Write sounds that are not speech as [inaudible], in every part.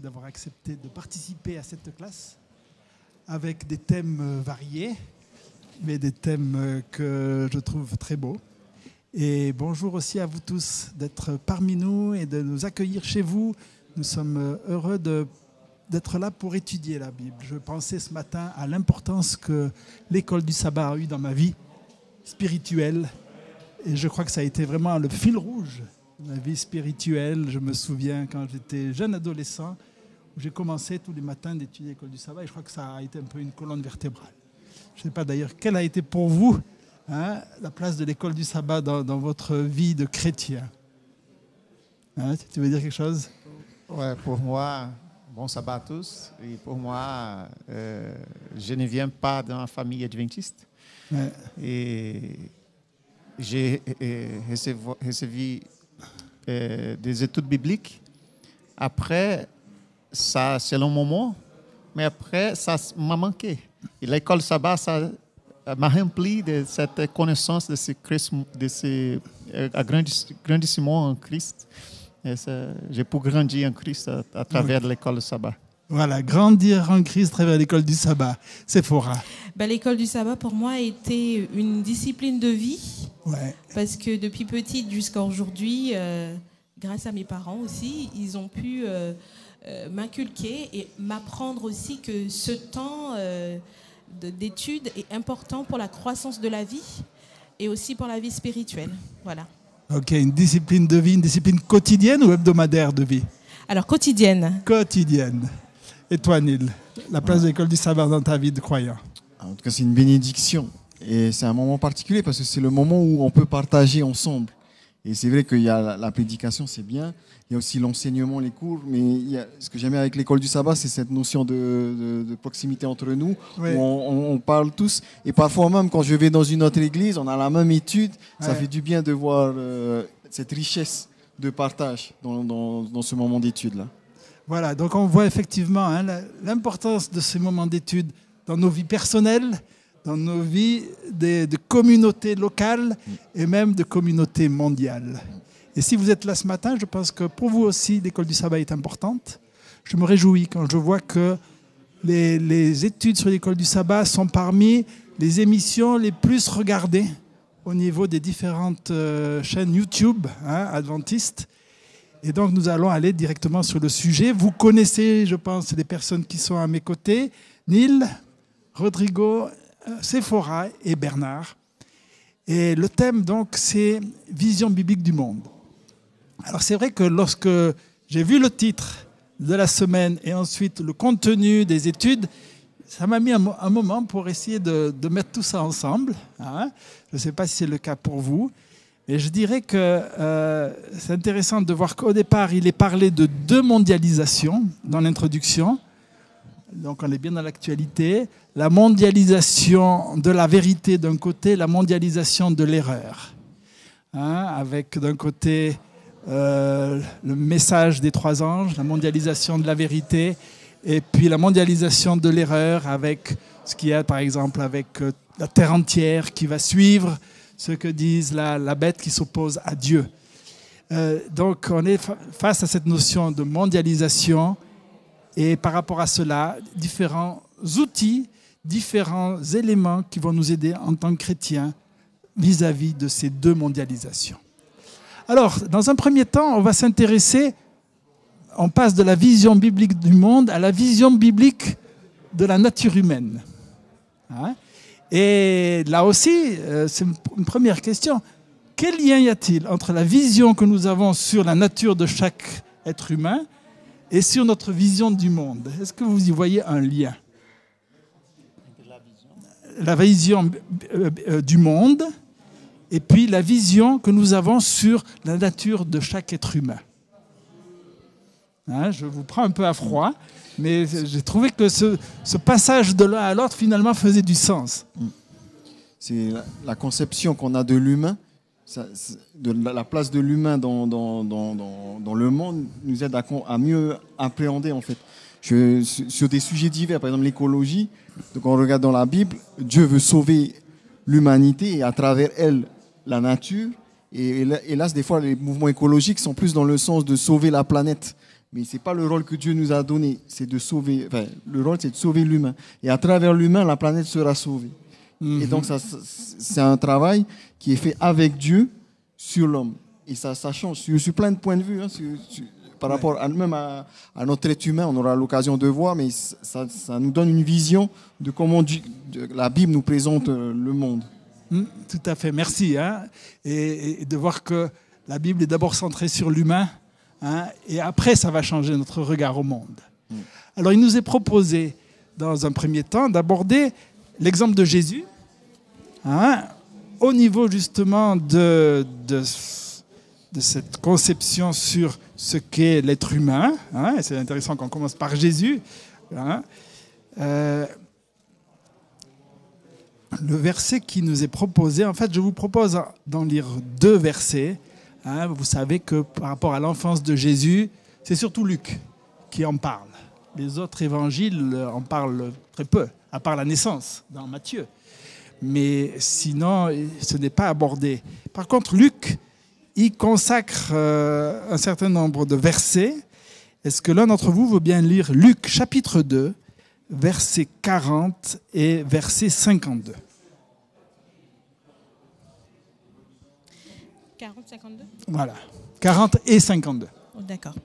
d'avoir accepté de participer à cette classe avec des thèmes euh, variés, mais des thèmes euh, que je trouve très beaux. Et bonjour aussi à vous tous d'être parmi nous et de nous accueillir chez vous. Nous sommes euh, heureux d'être là pour étudier la Bible. Je pensais ce matin à l'importance que l'école du sabbat a eu dans ma vie spirituelle. Et je crois que ça a été vraiment le fil rouge ma vie spirituelle. Je me souviens quand j'étais jeune adolescent, où j'ai commencé tous les matins d'étudier l'école du sabbat. Et je crois que ça a été un peu une colonne vertébrale. Je ne sais pas d'ailleurs quelle a été pour vous Hein, la place de l'école du sabbat dans, votre vie de chrétien. Hein, tu veux dire quelque chose Ouais, pour moi, bon sabbat à tous. Et pour moi, euh, je ne viens pas d'une famille adventiste. Et j'ai reçu euh, des études bibliques. Après, ça, c'est le moment, mais après, ça m'a manqué. Et l'école sabbat, ça m'a rempli de cette connaissance de ce Christ, de ce grandissimo en Christ. J'ai pu grandir en Christ à, à travers oui. l'école sabbat. Voilà, grandir en Christ à travers l'école du sabbat. C'est fora. Ben, l'école du sabbat, pour moi, a été une discipline de vie. Ouais. Parce que depuis petite jusqu'à aujourd'hui, euh, grâce à mes parents aussi, ils ont pu euh, euh, m'inculquer et m'apprendre aussi que ce temps d'études est important pour la croissance de la vie et aussi pour la vie spirituelle. Voilà. Ok, une discipline de vie, une discipline quotidienne ou hebdomadaire de vie? Alors quotidienne. Quotidienne. Et toi, Neil, la place de l'école du sabbat dans ta vie de croyant En tout cas, c'est une bénédiction. Et c'est un moment particulier parce que c'est le moment où on peut partager ensemble. Et c'est vrai qu'il y a la, prédication, c'est bien. Il y a aussi l'enseignement, les cours. Mais il y a, ce que j'aime avec l'école du sabbat, c'est cette notion de, de, de, proximité entre nous, où on, on parle tous. Et parfois même, quand je vais dans une autre église, on a la même étude. Ça fait du bien de voir euh, cette richesse de partage dans, dans, dans ce moment d'étude-là. Voilà, donc on voit effectivement hein, l'importance de ces moments d'études dans nos vies personnelles, dans nos vies de, communautés locales et même de communautés mondiales. Et si vous êtes là ce matin, je pense que pour vous aussi, l'école du sabbat est importante. Je me réjouis quand je vois que les, les études sur l'école du sabbat sont parmi les émissions les plus regardées au niveau des différentes euh, chaînes YouTube hein, adventistes. Et donc, nous allons aller directement sur le sujet. Vous connaissez, je pense, les personnes qui sont à mes côtés. Neil, Rodrigo, euh, Sephora et Bernard. Et le thème, donc, c'est Vision biblique du monde. Alors, c'est vrai que lorsque j'ai vu le titre de la semaine et ensuite le contenu des études, ça m'a mis un, mo- un moment pour essayer de, de mettre tout ça ensemble. hein. Je ne sais pas si c'est le cas pour vous. Et je dirais que euh, c'est intéressant de voir qu'au départ, il est parlé de deux mondialisations dans l'introduction. Donc on est bien dans l'actualité. La mondialisation de la vérité d'un côté, la mondialisation de l'erreur. Hein, avec d'un côté euh, le message des trois anges, la mondialisation de la vérité, et puis la mondialisation de l'erreur avec ce qu'il y a par exemple avec euh, la terre entière qui va suivre ce que disent la, la bête qui s'oppose à Dieu. Euh, donc on est fa- face à cette notion de mondialisation et par rapport à cela, différents outils, différents éléments qui vont nous aider en tant que chrétiens vis-à-vis de ces deux mondialisations. Alors, dans un premier temps, on va s'intéresser, on passe de la vision biblique du monde à la vision biblique de la nature humaine. Hein? Et là aussi, euh, c'est une- première question. Quel lien y a-t-il entre la vision que nous avons sur la nature de chaque être humain et sur notre vision du monde? Est-ce que vous y voyez un lien? La vision euh, euh, du monde et puis la vision que nous avons sur la nature de chaque être humain. Hein, je vous prends un peu à froid, mais j'ai trouvé que ce, passage de l'un à l'autre finalement faisait du sens. C'est la, conception qu'on a de l'humain, de la, la place de l'humain dans, le monde nous aide à, mieux appréhender en fait. Sur des sujets divers, par exemple l'écologie, donc on regarde dans la Bible, Dieu veut sauver l'humanité et à travers elle la nature. Et héla- hélas, des fois, les mouvements écologiques sont plus dans le sens de sauver la planète mais c'est pas le rôle que Dieu nous a donné. C'est de sauver. Enfin, le rôle, c'est de sauver l'humain. Et à travers l'humain, la planète sera sauvée. Et donc, c'est un travail qui est fait avec Dieu sur l'homme. Et ça, ça change sur, sur, plein de points de vue. Hein, par rapport à, même à, notre être humain, on aura l'occasion de voir, mais ça, ça, nous donne une vision de comment la Bible nous présente euh, le monde. Hmm, tout à fait, merci. Hein. Et, de voir que la Bible est d'abord centrée sur l'humain, hein, et après ça va changer notre regard au monde. Hmm. Alors il nous est proposé, dans un premier temps, d'aborder l'exemple de Jésus, hein, au niveau justement de, de, de, cette conception sur ce qu'est l'être humain. Hein, c'est intéressant qu'on commence par Jésus. Euh, le verset qui nous est proposé, en fait, je vous propose d'en lire deux versets. Hein. vous savez que par rapport à l'enfance de Jésus, c'est surtout Luc qui en parle. Les autres évangiles en parlent très peu, à part la naissance dans Matthieu mais sinon, ce n'est pas abordé. Par contre, Luc, il consacre euh, un certain nombre de versets. Est-ce que l'un d'entre vous veut bien lire Luc chapitre 2, versets 40 et verset 52 40, 52 Voilà, 40 et 52. D'accord.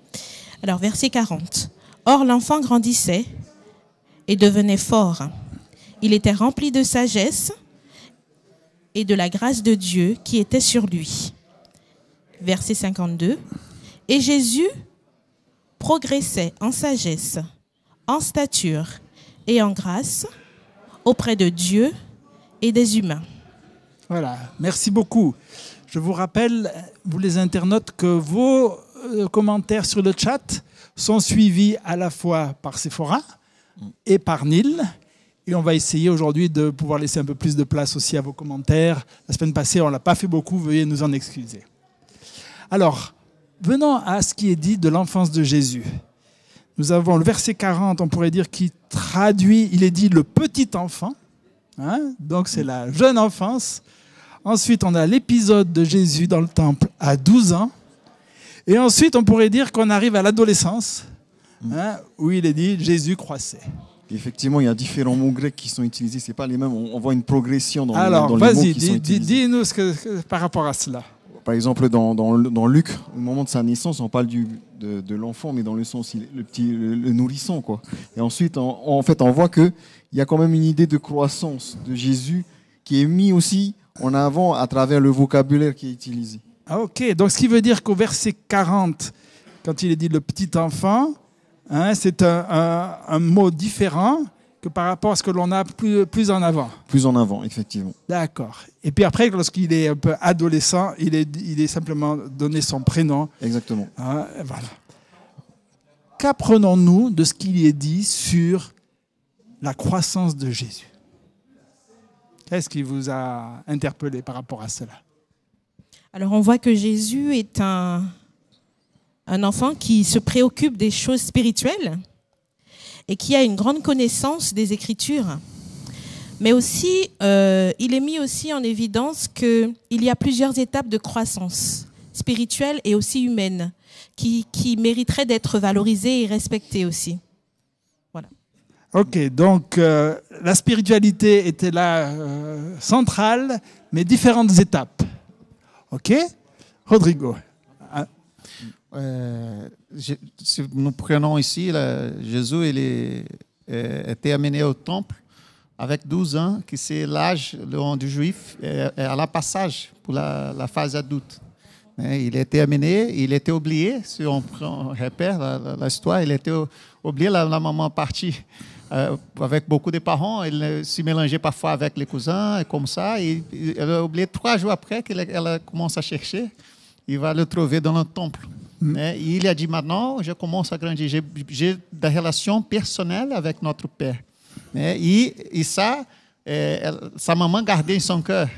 Alors, verset 40. Or, l'enfant grandissait et devenait fort. Il était rempli de sagesse et de la grâce de Dieu qui était sur lui. Verset 52. Et Jésus progressait en sagesse, en stature et en grâce auprès de Dieu et des humains. Voilà, merci beaucoup. Je vous rappelle, vous les internautes, que vos euh, commentaires sur le chat sont suivis à la fois par Sephora et par Nil. Et on va essayer aujourd'hui de pouvoir laisser un peu plus de place aussi à vos commentaires. La semaine passée, on ne l'a pas fait beaucoup, veuillez nous en excuser. Alors, venons à ce qui est dit de l'enfance de Jésus. Nous avons le verset 40, on pourrait dire, qui traduit, il est dit le petit enfant, hein, donc c'est la jeune enfance. Ensuite, on a l'épisode de Jésus dans le temple à 12 ans. Et ensuite, on pourrait dire qu'on arrive à l'adolescence, hein, où il est dit Jésus croissait. Effectivement, il y a différents mots grecs qui sont utilisés. C'est pas les mêmes. On, voit une progression dans, Alors, les, dans les mots qui sont utilisés. dis-nous ce par rapport à cela. Par exemple, dans, dans, dans, Luc, au moment de sa naissance, on parle du, de, de l'enfant, mais dans le sens le petit, le, nourrisson, quoi. Et ensuite, en fait, on voit que il y a quand même une idée de croissance de Jésus qui est mis aussi en avant à travers le vocabulaire qui est utilisé. Ah, ok. Donc, ce qui veut dire qu'au verset 40, quand il est dit le petit enfant, Hein, c'est un, mot différent que par rapport à ce que l'on a plus, plus en avant. Plus en avant, effectivement. D'accord. Et puis après, lorsqu'il est un peu adolescent, il est, il est simplement donné son prénom. Exactement. Hein, voilà. Qu'apprenons-nous de ce qu'il est dit sur la croissance de Jésus? Qu'est-ce qui vous a interpellé par rapport à cela? Alors on voit que Jésus est un, un enfant qui se préoccupe des choses spirituelles et qui a une grande connaissance des Écritures. Mais aussi, euh, il est mis aussi en évidence qu'il y a plusieurs étapes de croissance spirituelle et aussi humaine qui, qui mériteraient d'être valorisées et respectées aussi. Ok, donc euh, la spiritualité était là euh, centrale, mais différentes étapes. Ok? Rodrigo. Euh, si nous prenons ici, Jésus il est, était amené au temple avec 12 ans, qui c'est l'âge du juif à la passage pour la, phase adulte. Il était amené, il était oublié, si on, prend, repère l'histoire, il était oublié, la, la maman partie euh, avec beaucoup de parents, il se mélangeait parfois avec les cousins, et comme ça, et, elle a oublié trois jours après qu'elle commence à chercher, il va le trouver dans le temple. Né? E ele a dit maintenant, je commence à grandir, j'ai da relação personnelle avec notre Père. Né? E, e ça, é, sa maman gardait son cœur.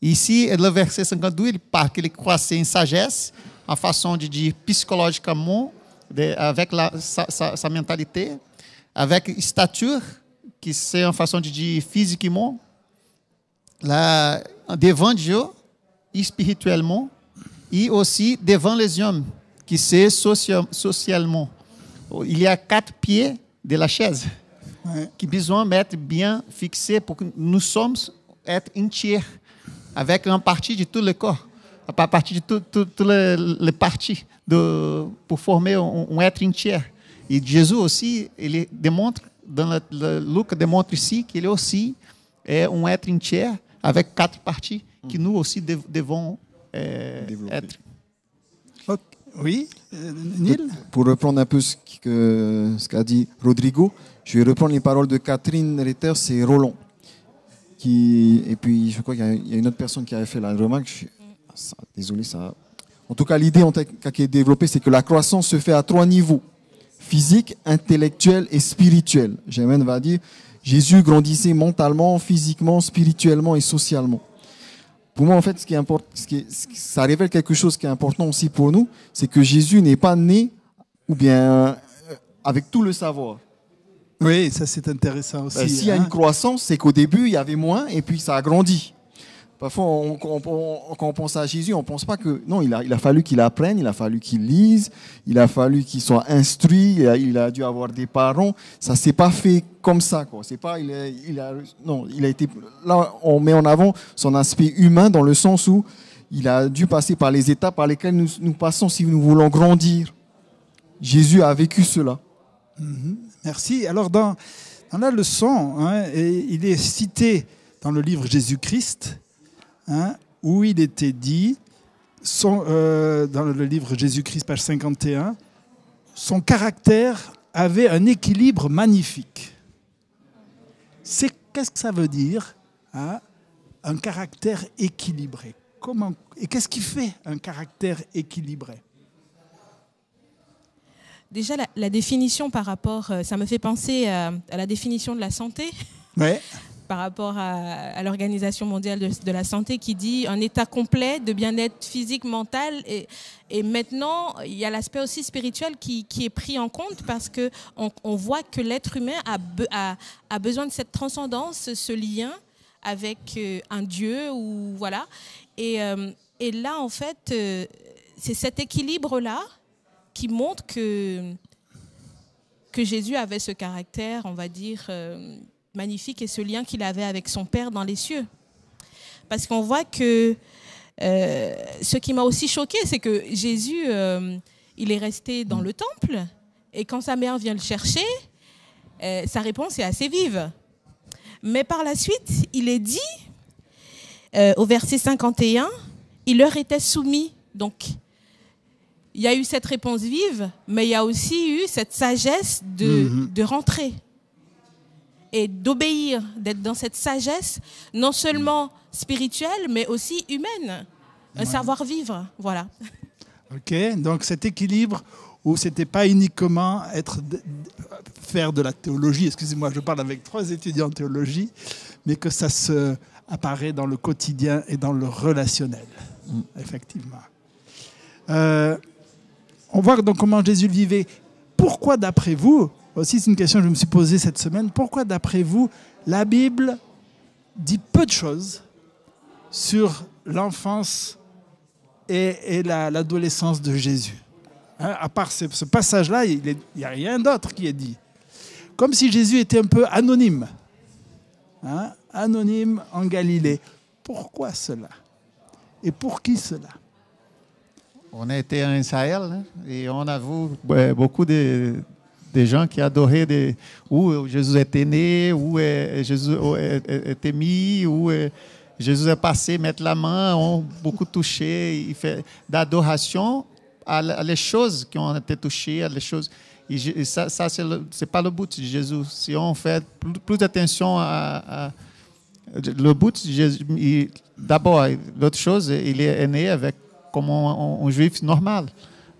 Ici, le verset 52, il parle qu'il croissait em sagesse, a façon de dire psychologiquement, de, avec la, sa, sa, sa, mentalité, avec stature, que c'est une façon de dire physiquement, là, devant Dieu, spirituellement, e aussi devant les hommes qui c'est social, socialement. il y a quatre pieds de la chaise qui besoin d'être bien fixés pour que nous sommes être entiers avec une partie de tout le corps, à partir de toutes les, les, parties de, pour former un, être entier. Et Jésus aussi, il démontre, dans le, Luc démontre ici qu'il est aussi est un être entier avec quatre parties que nous aussi devons euh, être. Oui, euh, Neil? Pour reprendre un peu ce qu'a dit Rodrigo, je vais reprendre les paroles de Catherine Ritter, c'est Roland. Qui, et puis, je crois qu'il y, a une autre personne qui avait fait la remarque. Ah, désolé, ça. En tout cas, l'idée qui est développée, c'est que la croissance se fait à trois niveaux physique, intellectuel et spirituel. J'aime va dire Jésus grandissait mentalement, physiquement, spirituellement et socialement pour moi, en fait, ce qui importe, ce qui ça révèle quelque chose qui est important aussi pour nous, c'est que Jésus n'est pas né ou bien euh, avec tout le savoir. Oui, ça c'est intéressant aussi. Ben, s'il y a une hein. croissance, c'est qu'au début, il y avait moins et puis ça a grandi. Parfois, quand on pense à Jésus, on ne pense pas que... Non, il a, il a fallu qu'il apprenne, il a fallu qu'il lise, il a fallu qu'il soit instruit, il a, dû avoir des parents. Ça ne s'est pas fait comme ça. Quoi. C'est pas, il a, non, il a été... Là, on met en avant son aspect humain dans le sens où il a dû passer par les étapes par lesquelles nous, passons si nous voulons grandir. Jésus a vécu cela. Mhm. Merci. Alors, dans, dans la leçon, hein, il est cité dans le livre Jésus-Christ, Hein, où il était dit, son, euh, dans le livre Jésus-Christ, page 51, son caractère avait un équilibre magnifique. C'est qu'est-ce que ça veut dire hein, Un caractère équilibré? Comment et qu'est-ce qui fait un caractère équilibré? Déjà, la, définition par rapport, euh, ça me fait penser à, à la définition de la santé. Ouais par rapport à, l'Organisation mondiale de, la santé qui dit un état complet de bien-être physique, mental. Et, et, maintenant, il y a l'aspect aussi spirituel qui, qui, est pris en compte parce que on, voit que l'être humain a, a, a, besoin de cette transcendance, ce lien avec euh, un Dieu ou voilà. Et, euh, et là, en fait, euh, c'est cet équilibre-là qui montre que que Jésus avait ce caractère, on va dire, magnifique et ce lien qu'il avait avec son Père dans les cieux. Parce qu'on voit que euh, ce qui m'a aussi choqué, c'est que Jésus, euh, il est resté dans le temple et quand sa mère vient le chercher, euh, sa réponse est assez vive. Mais par la suite, il est dit au verset 51, il leur était soumis. Donc, il y a eu cette réponse vive, mais il y a aussi eu cette sagesse de, mm-hmm. de rentrer et d'obéir, d'être dans cette sagesse, non seulement spirituelle, mais aussi humaine, un savoir-vivre. Voilà. Ok, donc cet équilibre où c'était pas uniquement être, faire de la théologie, excusez-moi, je parle avec trois étudiants en théologie, mais que ça se apparaît dans le quotidien et dans le relationnel, mm. effectivement. Euh, on voit donc comment Jésus vivait. Pourquoi, d'après vous, aussi, c'est une question que je me suis posée cette semaine. Pourquoi, d'après vous, la Bible dit peu de choses sur l'enfance et, l'adolescence de Jésus hein, À part ce, passage-là, il n'y a rien d'autre qui est dit. Comme si Jésus était un peu anonyme. Hein, anonyme en Galilée. Pourquoi cela? Et pour qui cela? On a été en Israël hein, et on a vu beaucoup de, des gens qui adoraient des, où Jésus était né, où Jésus était mis, où Jésus est passé, mettre la main, ont beaucoup touché. Il fait d'adoration à les choses qui ont été touchées, à les choses. Et ça, ça c'est n'est pas le but de Jésus. Si on fait plus, d'attention à, le but, d'abord, l'autre chose, il est né avec comme un juif normal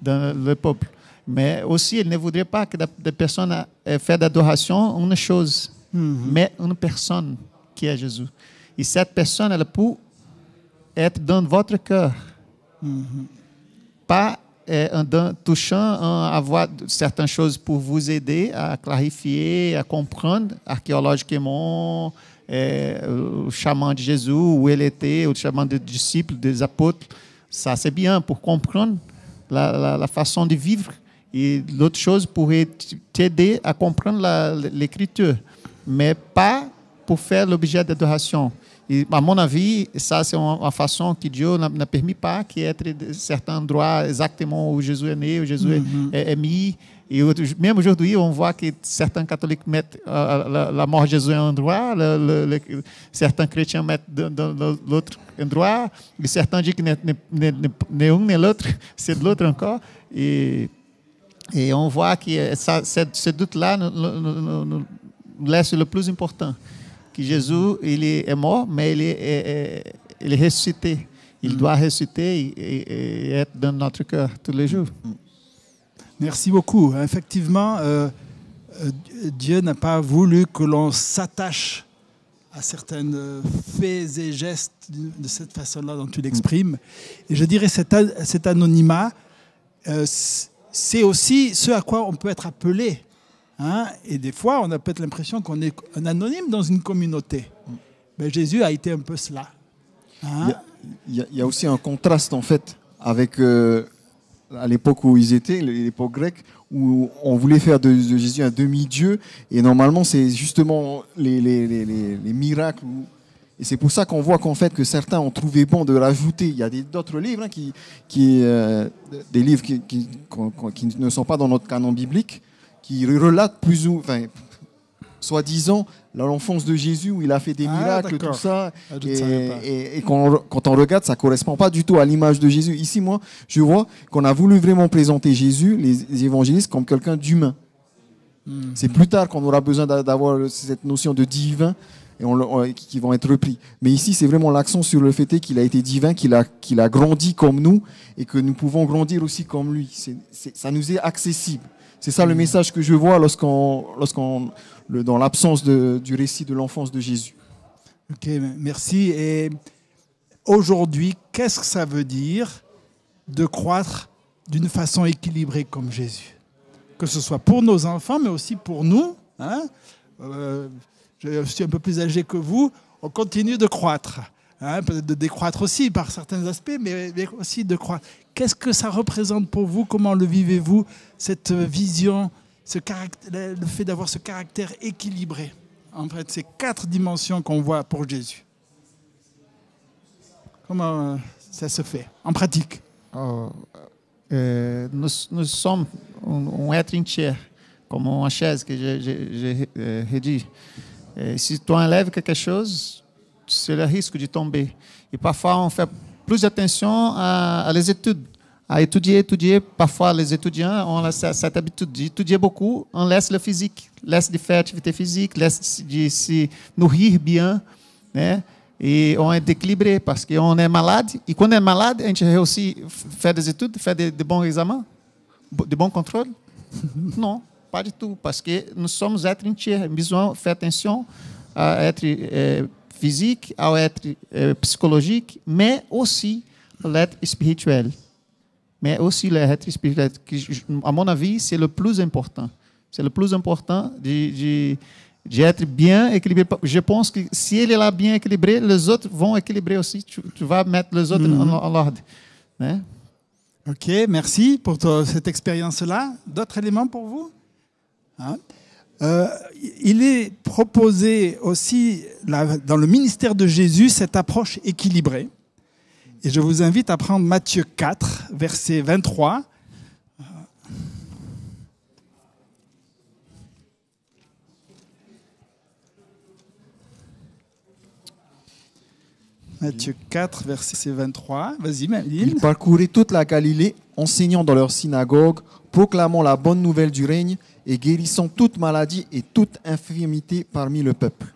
dans le peuple. Mais aussi, il ne voudrait pas que la personne fasse d'adoration une chose, mhm. mais une personne qui est Jésus. Et cette personne, elle peut être dans votre cœur. Mhm. Pas eh, en touchant à avoir certaines choses pour vous aider à clarifier, à comprendre archéologiquement eh, o chamant de Jésus, où il était, o chamant des disciples, des apôtres. Ça, c'est bien pour comprendre la, la, la façon de vivre Et l'autre chose pourrait t'aider à comprendre l'écriture, mais pas pour faire l'objet d'adoration. Et à mon avis, ça c'est une façon que Dieu ne permet pas y ait certains endroits exactement où Jésus est né, où Jésus mm -hmm. est, est, mis. Et même aujourd'hui, on voit que certains catholiques mettent uh, la, la, mort de Jésus en un endroit, le, le, le, certains chrétiens mettent dans, dans l'autre endroit, et certains disent que n'est un ni l'autre, [laughs] c'est de l'autre encore. Et, et on voit que ça, ce doute-là nous, laisse le plus important. que Jésus il est mort, mais il est, il est ressuscité. Il doit ressusciter et, et, être dans notre cœur tous les jours. Merci beaucoup. Effectivement, euh, Dieu n'a pas voulu que l'on s'attache à certains faits et gestes de cette façon-là dont tu l'exprimes. Et je dirais cet, cet anonymat, euh, c'est aussi ce à quoi on peut être appelé Hein? Et des fois, on a peut-être l'impression qu'on est un anonyme dans une communauté. Mais Jésus a été un peu cela. Hein? Il, y a, aussi un contraste, en fait, avec euh, à l'époque où ils étaient, l'époque grecque, où on voulait faire de, Jésus un demi-dieu. Et normalement, c'est justement les, les, les, les miracles. Et c'est pour ça qu'on voit qu'en fait que certains ont trouvé bon de rajouter. Il y a d'autres livres hein, qui, qui euh, des livres qui, qui, qui, ne sont pas dans notre canon biblique, qui relate plus ou enfin, soi-disant l'enfance de Jésus où il a fait des ah, miracles, tout ça. Ah, et, et, et quand, quand, on regarde, ça correspond pas du tout à l'image de Jésus. Ici, moi, je vois qu'on a voulu vraiment présenter Jésus, les, les évangélistes, comme quelqu'un d'humain. Mm -hmm. C'est plus tard qu'on aura besoin d'avoir cette notion de divin et on, on, qui vont être repris. Mais ici, c'est vraiment l'accent sur le fait qu'il a été divin, qu'il a, qu'il a grandi comme nous et que nous pouvons grandir aussi comme lui. C est, c est, ça nous est accessible. C'est ça le message que je vois lorsqu'on, lorsqu'on, le, dans l'absence du récit de l'enfance de Jésus. Ok, merci. Et aujourd'hui, qu'est-ce que ça veut dire de croître d'une façon équilibrée comme Jésus? Que ce soit pour nos enfants, mais aussi pour nous. Hein? Euh, je suis un peu plus âgé que vous. On continue de croître. Hein, peut-être de décroître aussi par certains aspects, mais, aussi de croître. Qu'est-ce que ça représente pour vous? Comment le vivez-vous Cette vision, ce le fait d'avoir ce caractère équilibré? En fait, ces quatre dimensions qu'on voit pour Jésus. Comment euh, ça se fait en pratique? Oh, euh, nous, sommes un, un être entier, comme une chaise que j'ai euh, redit. si tu enlèves quelque chose, c'est le risque de tomber. Et parfois, on fait plus attention à, à les études, à étudier, étudier. Parfois, les étudiants ont cette habitude d'étudier beaucoup, on laisse le physique, laisse de faire activité physique, laisse de se nourrir bien, né? E on est dééquilibré parce qu'on est malade. E quando é malade, a gente réussit faire des études, faire de, de bons examens, de bons contrôles? [laughs] Não, pas du tout, parce que nous sommes êtres entiers. Besoin faire attention à être euh, physique, ao être euh, psychologique, mais aussi l'être spirituel. Mais aussi l'être spirituel, qui, à mon avis, c'est le plus important. C'est le plus important de, de, de, être bien équilibré. Je pense que si ele est là bien équilibré, les autres vont équilibrer aussi. Tu, tu vas mettre les autres mm -hmm. en, en ordre. Né? Ok, merci pour cette expérience-là. D'autres éléments pour vous? Hein euh, il est proposé aussi dans le ministère de Jésus cette approche équilibrée. Et je vous invite à prendre Matthieu 4, verset 23. Matthieu 4, verset 23. Vas-y, Il parcourait toute la Galilée, enseignant dans leur synagogue, proclamant la bonne nouvelle du règne et guérissant toute maladie et toute infirmité parmi le peuple.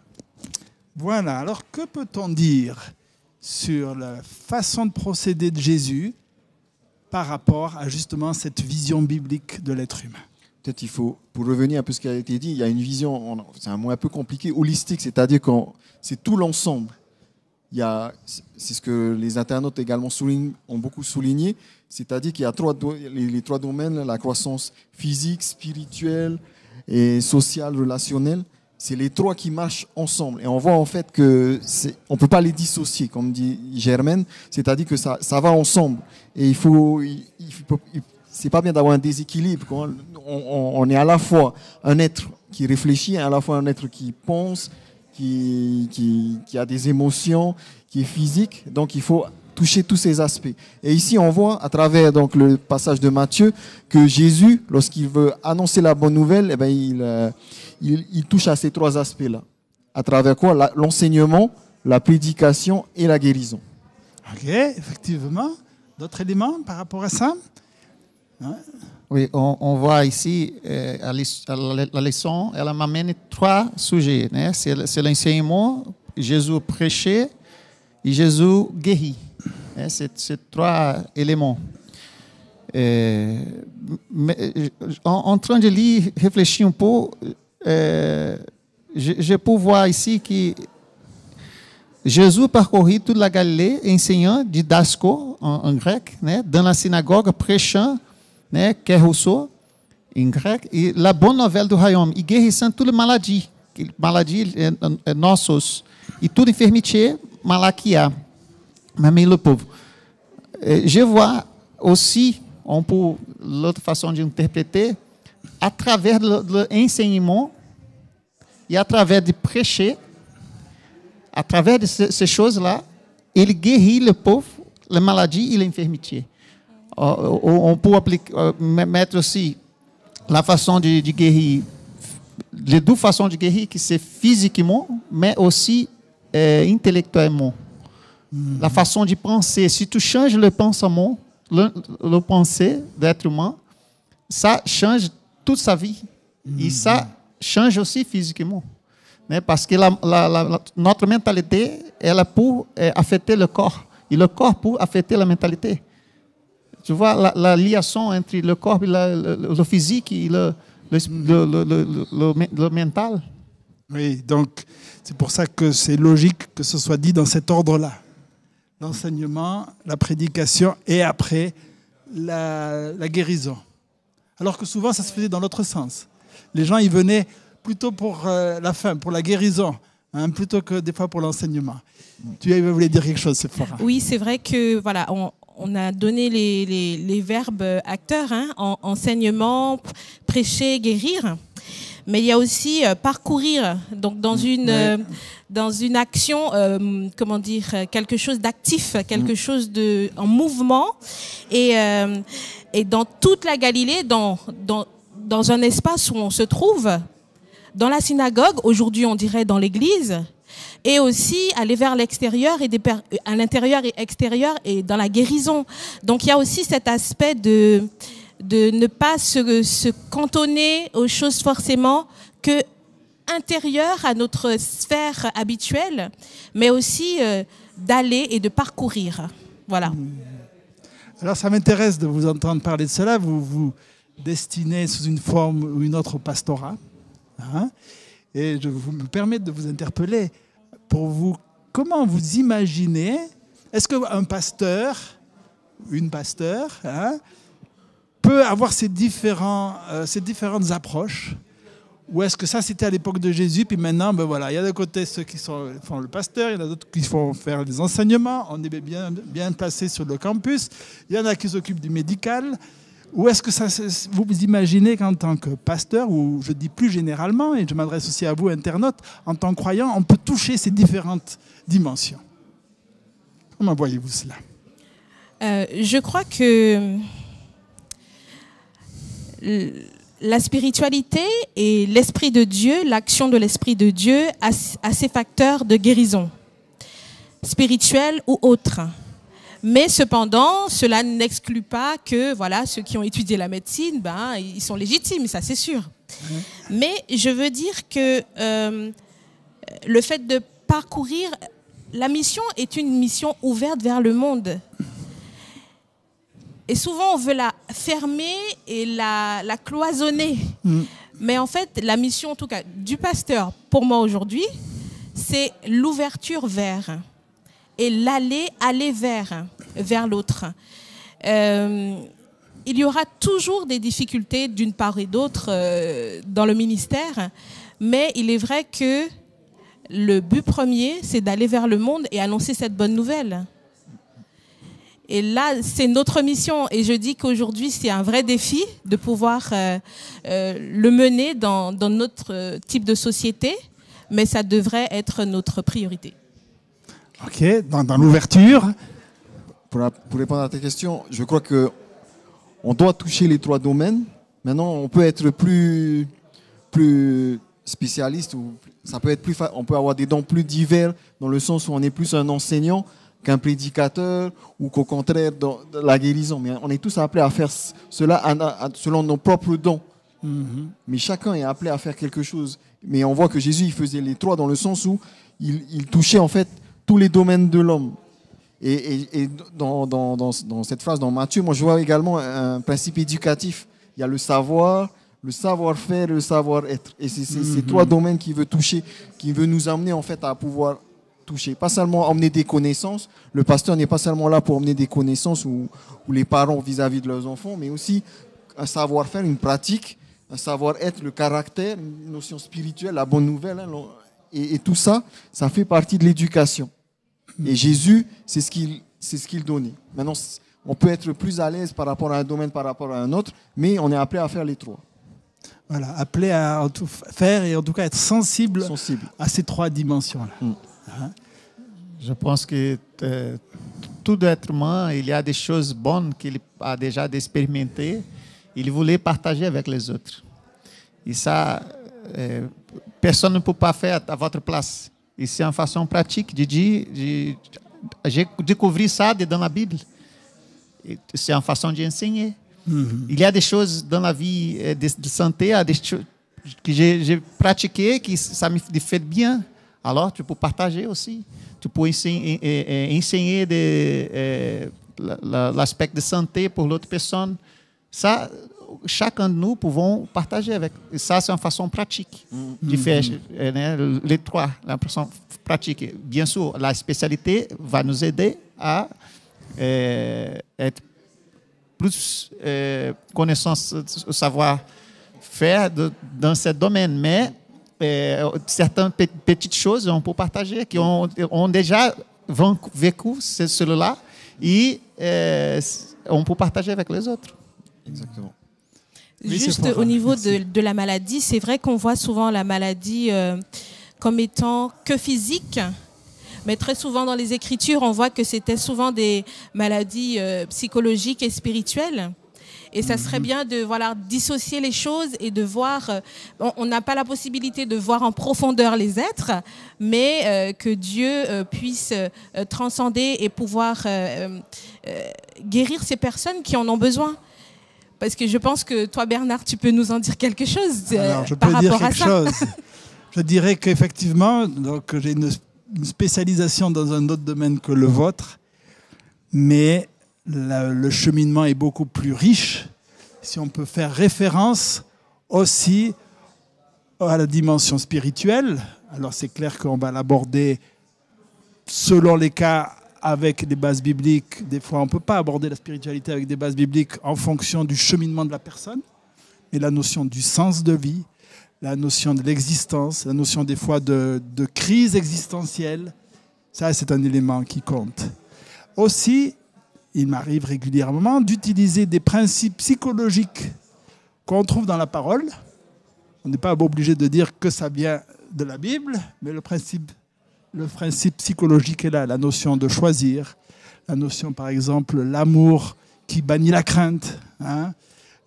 Voilà, alors que peut-on dire sur la façon de procéder de Jésus par rapport à justement cette vision biblique de l'être humain? Peut-être il faut, pour revenir un peu à ce qui a été dit, il y a une vision, c'est un mot un peu compliqué, holistique, c'est-à-dire que c'est tout l'ensemble. C'est ce que les internautes également soulignent, ont beaucoup souligné, c'est-à-dire qu'il y a trois, les, trois domaines, la croissance physique, spirituelle et sociale, relationnelle. C'est les trois qui marchent ensemble. Et on voit en fait que on peut pas les dissocier, comme dit Germaine, c'est-à-dire que ça, ça va ensemble. Et il faut, il, il c'est pas bien d'avoir un déséquilibre. On, est à la fois un être qui réfléchit, à la fois un être qui pense, qui, a des émotions, qui est physique. Donc il faut toucher tous ces aspects. Et ici, on voit à travers donc le passage de Matthieu que Jésus, lorsqu'il veut annoncer la bonne nouvelle, eh il, euh, il, il, touche à ces trois aspects-là. À travers quoi? L'enseignement, la prédication et la guérison. Ok, effectivement. D'autres éléments par rapport à ça? Hein? Oui, on, voit ici euh, la leçon, elle m'amène trois sujets. C'est l'enseignement, Jésus prêchait et Jésus guérit. C'est trois éléments. Euh, en, train de lire, réfléchir un peu, euh, je, peux voir ici que Jésus parcourut toute la Galilée enseignant didasco en, en grec, dans la synagogue, prêchant, né, que Rousseau, em grec, e la bonne nouvelle do royaume, e guérissant toute maladie, maladie é, é nossos, e toute enfermité, malaquia, mais le pauvre. Je vois aussi, on peut, l'autre façon d'interpréter, à travers l'enseignement e à travers de prêcher, à travers de ces choses-là, il guérit le pauvre, la maladie et l'infirmité. On peut appliquer, euh, mettre aussi la façon de, de guérir, les deux façons de guérir, qui c'est physiquement, mais aussi euh, intellectuellement. Mm. La façon de penser, si tu changes le pensement, le, le pensée d'être humain, ça change toute sa vie. Et ça change aussi physiquement. né? parce que la, la, la, notre mentalité, elle est pour é, affecter le corps, et le corps pour affecter la mentalité. Tu vois la, la liaison entre le corps et la, le, le, physique et le, le, mental. Oui, donc c'est pour ça que c'est logique que ce soit dit dans cet ordre-là. L'enseignement, la prédication et après la, la guérison. Alors que souvent ça se faisait dans l'autre sens. Les gens, ils venaient plutôt pour euh, la fin, pour la guérison, hein, plutôt que des fois pour l'enseignement. Tu voulais dire quelque chose, Sephora Oui, c'est vrai que voilà, on, on a donné les, les, les verbes acteurs, hein, en, enseignement, prêcher, guérir. Mais il y a aussi euh, parcourir, donc dans une euh, dans une action, euh, comment dire, quelque chose d'actif, quelque mm. chose de en mouvement, et euh, et dans toute la Galilée, dans dans dans un espace où on se trouve, dans la synagogue, aujourd'hui on dirait dans l'église, et aussi aller vers l'extérieur et à l'intérieur et extérieur et dans la guérison. Donc il y a aussi cet aspect de ne pas se, cantonner aux choses forcément que intérieures à notre sphère habituelle, mais aussi euh, d'aller et de parcourir. Voilà. Alors ça m'intéresse de vous entendre parler de cela. Vous vous destinez sous une forme ou une autre au pastorat. Hein et je vous me permets de vous interpeller pour vous, comment vous imaginez, est-ce qu'un pasteur, une pasteur, hein, peut avoir ces, différents, euh, ces différentes approches? Ou est-ce que ça c'était à l'époque de Jésus puis maintenant ben voilà il y a d'un côté ceux qui sont, font le pasteur il y en a d'autres qui font faire des enseignements. On est bien bien placé sur le campus. Il y en a qui s'occupent du médical ou est-ce que ça, vous vous imaginez qu'en tant que pasteur, ou je dis plus généralement, et je m'adresse aussi à vous, internautes, en tant que croyant, on peut toucher ces différentes dimensions Comment voyez-vous cela? Euh, Je crois que la spiritualité et l'Esprit de Dieu, l'action de l'Esprit de Dieu a, ses facteurs de guérison, spirituelle ou autre. Mais cependant, cela n'exclut pas que voilà, ceux qui ont étudié la médecine, ben, ils sont légitimes, ça c'est sûr. Mais je veux dire que euh, le fait de parcourir, la mission est une mission ouverte vers le monde. Et souvent, on veut la fermer et la, la cloisonner. Mm. Mais en fait, la mission, en tout cas, du pasteur, pour moi aujourd'hui, c'est l'ouverture vers et l'aller, aller vers, vers l'autre. Euh, il y aura toujours des difficultés d'une part et d'autre euh, dans le ministère, mais il est vrai que le but premier, c'est d'aller vers le monde et annoncer cette bonne nouvelle. Et là, c'est notre mission. Et je dis qu'aujourd'hui, c'est un vrai défi de pouvoir euh, le mener dans notre type de société, mais ça devrait être notre priorité. Ok, dans, dans l'ouverture. Pour, pour, répondre à ta question, je crois que on doit toucher les trois domaines. Maintenant, on peut être plus, plus spécialiste ou ça peut être plus, on peut avoir des dons plus divers dans le sens où on est plus un enseignant qu'un prédicateur ou qu'au contraire dans la guérison. Mais on est tous appelés à faire cela selon nos propres dons. Mm-hmm. Mais chacun est appelé à faire quelque chose. Mais on voit que Jésus, il faisait les trois dans le sens où il, il touchait en fait tous les domaines de l'homme. Et, et, dans, dans, dans, dans, cette phrase, dans Matthieu, moi je vois également un principe éducatif. Il y a le savoir, le savoir-faire et le savoir-être. Et c'est ces trois domaines qui veut toucher, qui veut nous amener en fait à pouvoir toucher. Pas seulement emmener des connaissances. Le pasteur n'est pas seulement là pour emmener des connaissances ou, ou les parents vis-à-vis de leurs enfants, mais aussi un savoir-faire, une pratique, un savoir-être, le caractère, une notion spirituelle, la bonne nouvelle. Hein, et, tout ça, ça fait partie de l'éducation. Et Jésus, c'est ce qu'il c'est ce qu'il donnait. Maintenant, on peut être plus à l'aise par rapport à un domaine, par rapport à un autre, mais on est appelé à faire les trois. Voilà, appelé à tout faire et en tout cas être sensible, sensible. à ces trois dimensions-là. Mm. Hein? Je pense que tout être humain, il y a des choses bonnes qu'il a déjà expérimentées. Il voulait partager avec les autres. Et ça, euh, personne ne peut pas faire à votre place. Et c'est une façon pratique de dire, de, de découvrir ça dans la Bible. C'est une façon d'enseigner. Mm Il y a des choses dans la vie euh, de, de santé, des choses que j'ai pratiqué que ça me fait bien. Alors, tu peux partager aussi. Tu peux enseigner, enseigner l'aspect de santé pour l'autre personne. Ça, chacun de nous pouvons partager avec. Et ça, c'est une façon pratique de faire né, les trois, la façon pratique. Bien sûr, la spécialité va nous aider à euh, être plus euh, connaissance, savoir-faire dans ce domaine. Mais euh, certaines petites choses on peut partager, qui ont, ont déjà vécu cela et euh, on peut partager avec les autres. Exactement. Juste au niveau de, de, la maladie, c'est vrai qu'on voit souvent la maladie euh, comme étant que physique, mais très souvent dans les Écritures, on voit que c'était souvent des maladies euh, psychologiques et spirituelles. Et ça serait mhm. bien de voilà dissocier les choses et de voir. Euh, on n'a pas la possibilité de voir en profondeur les êtres, mais euh, que Dieu euh, puisse transcender et pouvoir guérir ces personnes qui en ont besoin. Parce que je pense que toi, Bernard, tu peux nous en dire quelque chose Alors, je par rapport à ça. Chose. [laughs] je dirais qu'effectivement, donc j'ai une spécialisation dans un autre domaine que le vôtre, mais le cheminement est beaucoup plus riche si on peut faire référence aussi à la dimension spirituelle. Alors c'est clair qu'on va l'aborder selon les cas avec des bases bibliques. Des fois, on ne peut pas aborder la spiritualité avec des bases bibliques en fonction du cheminement de la personne, mais la notion du sens de vie, la notion de l'existence, la notion des fois de, de crise existentielle, ça c'est un élément qui compte. Aussi, il m'arrive régulièrement d'utiliser des principes psychologiques qu'on trouve dans la parole. On n'est pas obligé de dire que ça vient de la Bible, mais le principe, le principe psychologique est là, la notion de choisir, la notion par exemple l'amour qui bannit la crainte, hein,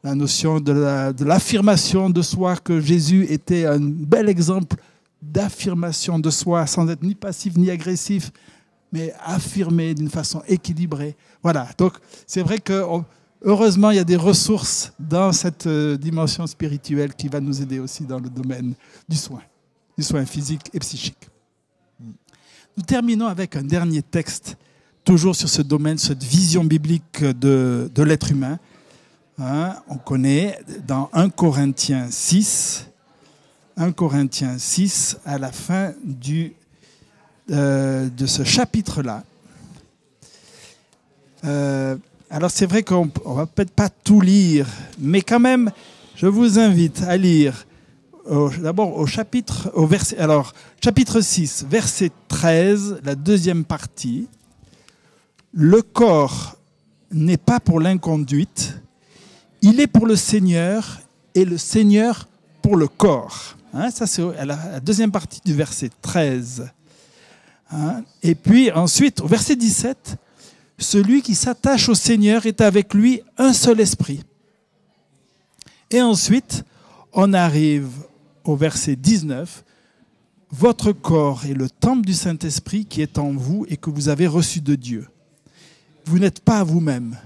la notion de l'affirmation de, de soi, que Jésus était un bel exemple d'affirmation de soi sans être ni passif ni agressif, mais affirmé d'une façon équilibrée. Voilà, donc c'est vrai que heureusement, il y a des ressources dans cette euh, dimension spirituelle qui va nous aider aussi dans le domaine du soin, du soin physique et psychique. Nous terminons avec un dernier texte, toujours sur ce domaine, cette vision biblique de, de l'être humain. Hein, on connaît dans 1 Corinthiens 6, 1 Corinthiens 6, à la fin euh, de ce chapitre-là. Euh, alors c'est vrai qu'on ne va peut-être pas tout lire, mais quand même, je vous invite à lire d'abord au chapitre, au verset, alors, chapitre 6, verset 13, la deuxième partie. Le corps n'est pas pour l'inconduite, il est pour le Seigneur et le Seigneur pour le corps. Hein, ça, c'est la deuxième partie du verset 13. Hein, et puis ensuite, au verset 17, celui qui s'attache au Seigneur est avec lui un seul esprit. Et ensuite, on arrive au verset 19. Votre corps est le temple du Saint-Esprit qui est en vous et que vous avez reçu de Dieu. Vous n'êtes pas vous-même.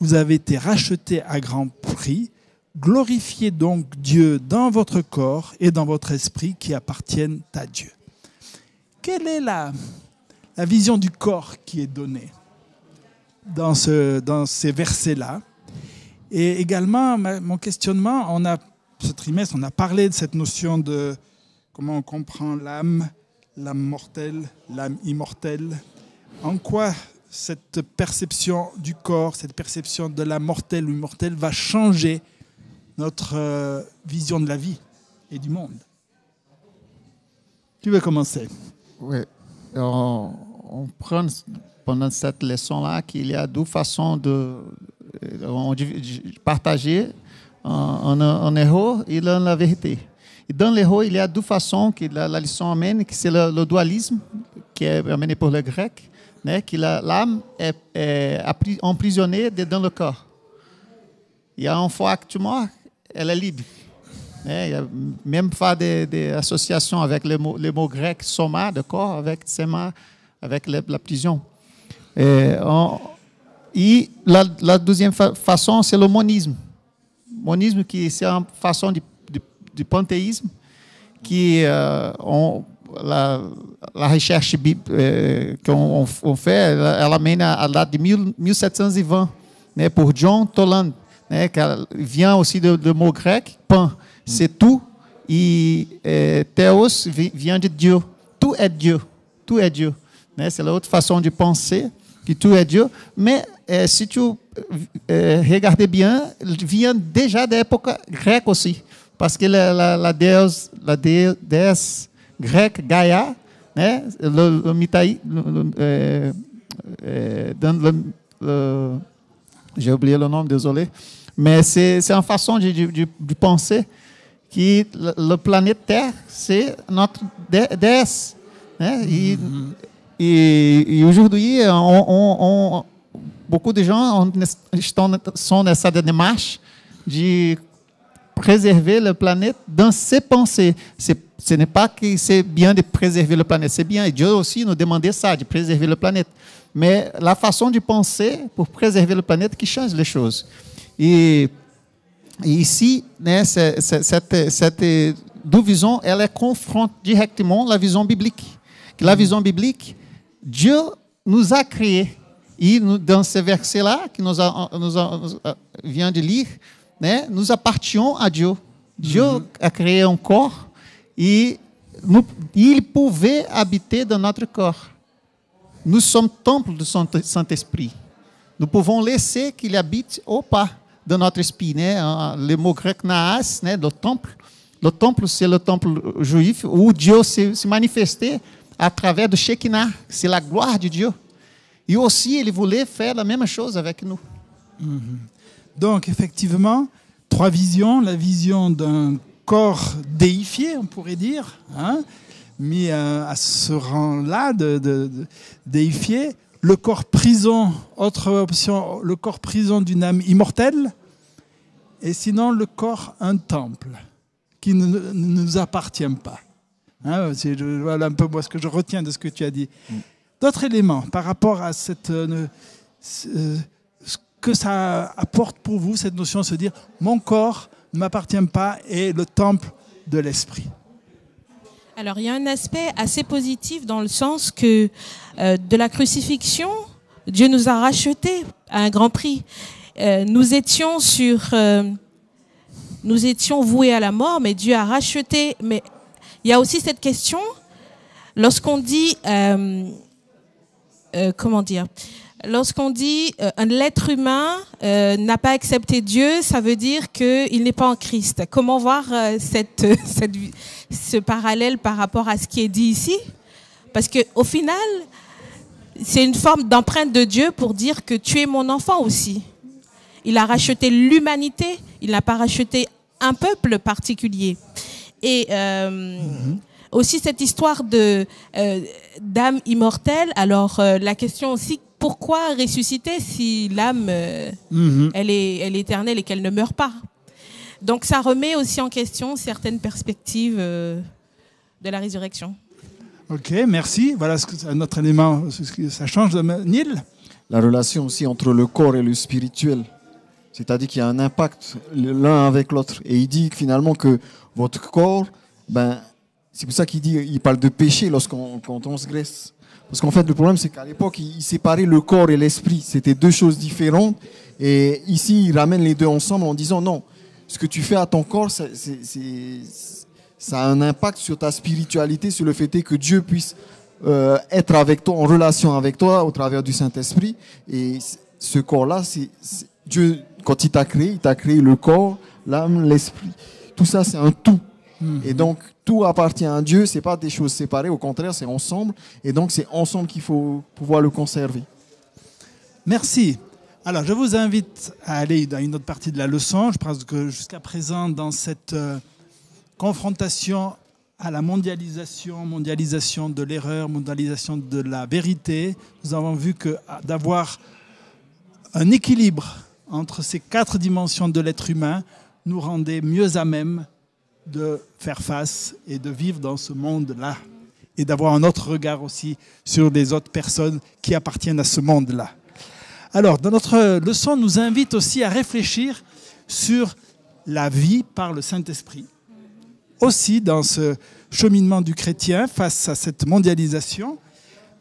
Vous avez été racheté à grand prix. Glorifiez donc Dieu dans votre corps et dans votre esprit qui appartiennent à Dieu. Quelle est la, la vision du corps qui est donnée dans, ce, dans ces versets-là? Et également, mon questionnement, on a, ce trimestre, on a parlé de cette notion de comment on comprend l'âme, l'âme mortelle, l'âme immortelle. En quoi cette perception du corps, cette perception de la mortelle ou immortelle va changer notre euh, vision de la vie et du monde? Tu veux commencer? Oui. On, on, prend pendant cette leçon-là qu'il y a deux façons de, partager un, héros et la vérité. Et dans l'héros, il y a deux façons que la, la leçon amène, c'est le, le, dualisme qui est amené pour le grec, né, que l'âme est, emprisonnée dans le corps. Il a que tu meurs, elle est libre. Il y a même pas d'association de, avec le mot, le mot grec soma, avec sema, avec la, prison. Et, on, et la, deuxième fa façon, c'est le monisme. Monisme, qui c'est une façon du, du, du panthéisme qui euh, la, recherche eh, qu'on on fait, ela, ela mène à date de 1720, né, por John Toland, né, que vient aussi do mot grec, pan, c'est tout, e eh, Theos vient de Dieu. Tout est Dieu. Tout est Dieu. Né? C'est l'autre façon de penser que tout est Dieu. Mais eh, si tu eh, regardes bien, vient déjà da époque grecque aussi. Parce que la, la, la déesse, la déesse grec, Gaïa, né? le, le Mitaï, le, le, j'ai oublié le nom, désolé, mais c'est, une façon de, de, de penser que le, planète Terre, c'est notre déesse. Né? Mm-hmm. e, e aujourd'hui, on, on, on, beaucoup de gens estão, sont nessa démarche de préserver le planète dans ses pensées. Ce n'est pas que c'est bien de préserver le planète, c'est bien. Dieu aussi nous demandait ça, de préserver le planète. Mais la façon de penser pour préserver le planète qui change les choses. Et, ici, né, c'est, cette, cette elle confronte directement la vision biblique. La vision biblique, Dieu nous a créés. Et nous, dans ce verset-là, que nous, a, nous vient de lire, né, nous appartenons à Dieu. Dieu uhum. a créé un corps et nous, il pouvait habiter dans notre corps. Nous sommes temple du Saint-Esprit. Nous pouvons laisser qu'il habite ou pas dans notre esprit. Né? Le mot grec naas, né, do temple. Le temple, c'est le temple juif où Dieu se, se manifestait à travers du Shekinah. C'est la gloire de Dieu. Et aussi, il voulait faire la même chose avec nous. Uhum. Donc, effectivement, trois visions. La vision d'un corps déifié, on pourrait dire, hein, mis à, à ce rang-là de, de, de, déifié. Le corps prison, autre option, le corps prison d'une âme immortelle. Et sinon, le corps, un temple qui ne, ne nous appartient pas. Hein, voilà un peu moi ce que je retiens de ce que tu as dit. Mm. D'autres éléments par rapport à. Euh, euh, que ça apporte pour vous, cette notion de se dire mon corps ne m'appartient pas et le temple de l'esprit Alors, il y a un aspect assez positif dans le sens que euh, de la crucifixion, Dieu nous a rachetés à un grand prix. Nous étions sur, nous étions voués à la mort, mais Dieu a racheté. Mais il y a aussi cette question lorsqu'on dit, euh, comment dire, lorsqu'on dit euh, un l'être humain euh, n'a pas accepté Dieu, ça veut dire qu'il n'est pas en Christ. Comment voir [laughs] ce parallèle par rapport à ce qui est dit ici? Parce que au final, c'est une forme d'empreinte de Dieu pour dire que tu es mon enfant aussi. Il a racheté l'humanité, il n'a pas racheté un peuple particulier. Euh, aussi cette histoire de euh, d'âme immortelle. Alors euh, la question aussi, pourquoi ressusciter si l'âme Mhm. elle est elle est éternelle et qu'elle ne meurt pas? Donc ça remet aussi en question certaines perspectives euh, de la résurrection. Ok, merci. Voilà ce que- autre élément. Ça change de Nil La relation aussi entre le corps et le spirituel. C'est-à-dire qu'il y a un impact l'un avec l'autre. Et il dit finalement que votre corps, ben, c'est pour ça qu'il dit, il parle de péché lorsqu'on quand on se graisse. Parce qu'en fait, le problème, c'est qu'à l'époque, il, séparait le corps et l'esprit. C'était deux choses différentes. Et ici, il ramène les deux ensemble en disant non, ce que tu fais à ton corps, ça, a un impact sur ta spiritualité, sur le fait que Dieu puisse euh, être avec toi, en relation avec toi au travers du Saint-Esprit. Et ce corps-là, Dieu, quand il t'a créé, il t'a créé le corps, l'âme, l'esprit. Tout ça, c'est un tout. Et donc, tout appartient à Dieu, c'est pas des choses séparées, au contraire, c'est ensemble. Et donc, c'est ensemble qu'il faut pouvoir le conserver. Merci. Alors, je vous invite à aller dans une autre partie de la leçon. Je pense que jusqu'à présent, dans cette euh, confrontation à la mondialisation, mondialisation de l'erreur, mondialisation de la vérité, nous avons vu que ah, d'avoir un équilibre entre ces quatre dimensions de l'être humain nous rendait mieux à même de faire face et de vivre dans ce monde-là et d'avoir un autre regard aussi sur les autres personnes qui appartiennent à ce monde-là. Alors, dans notre leçon, nous invite aussi à réfléchir sur la vie par le Saint-Esprit. Aussi, dans ce cheminement du chrétien face à cette mondialisation,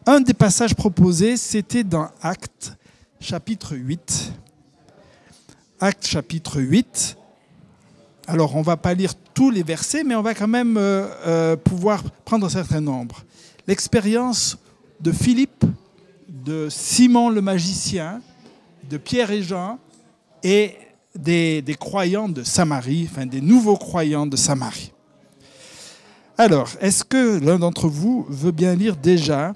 un des passages proposés, c'était dans Actes, chapitre 8. Actes, chapitre 8. Alors, on ne va pas lire tous les versets, mais on va quand même euh, euh, pouvoir prendre un certain nombre. L'expérience de Philippe, de Simon le magicien, de Pierre et Jean, et des, des croyants de Samarie, enfin des nouveaux croyants de Samarie. Alors, est-ce que l'un d'entre vous veut bien lire déjà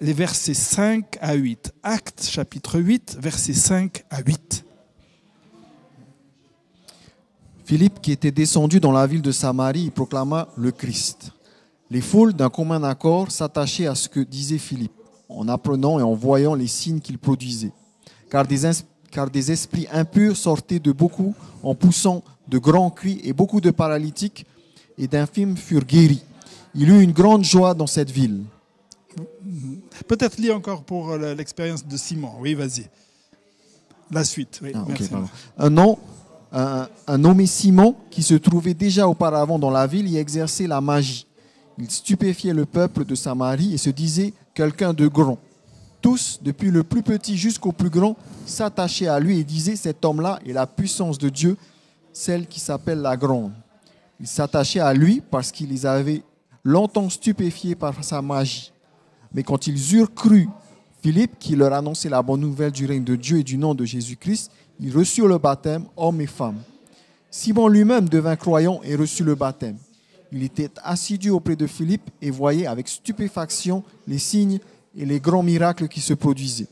les versets 5 à 8 Actes chapitre 8, versets 5 à 8. Philippe, qui était descendu dans la ville de Samarie, proclama le Christ. Les foules, d'un commun accord, s'attachaient à ce que disait Philippe, en apprenant et en voyant les signes qu'il produisait. Car des, ins- car des esprits impurs sortaient de beaucoup en poussant de grands cris, et beaucoup de paralytiques et d'infirmes furent guéris. Il eut une grande joie dans cette ville. Peut-être lis encore pour euh, l'expérience de Simon. Oui, vas-y. La suite. Oui, Ah, merci. Un nom, un, nommé Simon, qui se trouvait déjà auparavant dans la ville, y exerçait la magie. Il stupéfiait le peuple de Samarie et se disait quelqu'un de grand. Tous, depuis le plus petit jusqu'au plus grand, s'attachaient à lui et disaient cet homme-là est la puissance de Dieu, celle qui s'appelle la grande. Ils s'attachaient à lui parce qu'il les avait longtemps stupéfiés par sa magie. Mais quand ils eurent cru Philippe, qui leur annonçait la bonne nouvelle du règne de Dieu et du nom de Jésus-Christ, ils reçurent le baptême, hommes et femmes. Simon lui-même devint croyant et reçut le baptême. Il était assidu auprès de Philippe et voyait avec stupéfaction les signes et les grands miracles qui se produisaient.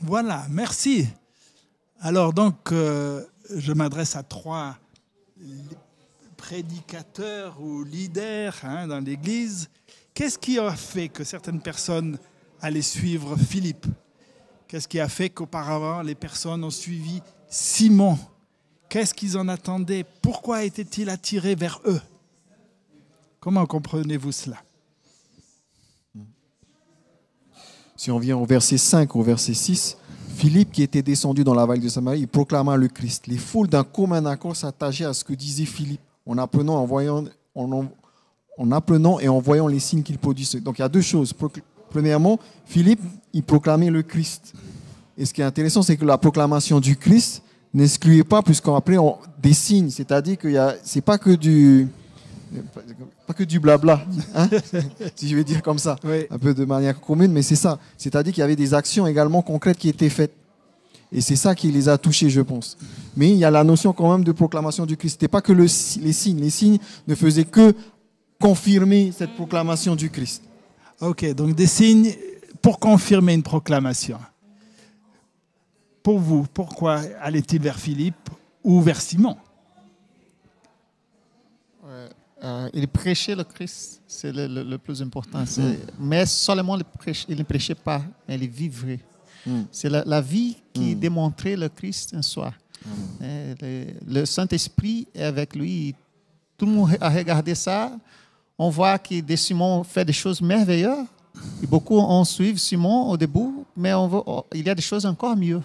Voilà, merci. Alors donc, euh, je m'adresse à trois prédicateurs ou leaders hein, dans l'Église. Qu'est-ce qui a fait que certaines personnes allaient suivre Philippe? Qu'est-ce qui a fait qu'auparavant les personnes ont suivi Simon? Qu'est-ce qu'ils en attendaient? Pourquoi étaient-ils attirés vers eux? Comment comprenez-vous cela? Si on vient au verset 5, au verset 6, Philippe, qui était descendu dans la vallée de Samarie, il proclama le Christ. Les foules d'un commun accord s'attachaient à ce que disait Philippe, en apprenant, en voyant, en, en- en apprenant et en voyant les signes qu'il produisait. Donc il y a deux choses. Premièrement, Philippe, il proclamait le Christ. Et ce qui est intéressant, c'est que la proclamation du Christ n'excluait pas, puisqu'après, on- des signes. C'est-à-dire que c'est pas que du pas que du blabla, hein, [laughs] si je vais dire comme ça Oui. un peu de manière commune, mais c'est ça. C'est-à-dire qu'il y avait des actions également concrètes qui étaient faites. Et c'est ça qui les a touchés, je pense. Mais il y a la notion quand même de proclamation du Christ. Ce n'était pas que le les signes. Les signes ne faisaient que confirmer cette proclamation du Christ. Ok, donc des signes pour confirmer une proclamation. Pour vous, pourquoi allait-il vers Philippe ou vers Simon? Euh, il prêchait le Christ, c'est le, plus important. Mm. Mais seulement il ne prêchait pas, mais il vivait. Mm. C'est la, vie qui mm. démontrait le Christ en soi. Le, Saint-Esprit est avec lui. Tout le monde a regardé ça. On voit que Simon fait des choses merveilleuses. Et beaucoup ont suivi Simon au début, mais on il y a des choses encore mieux.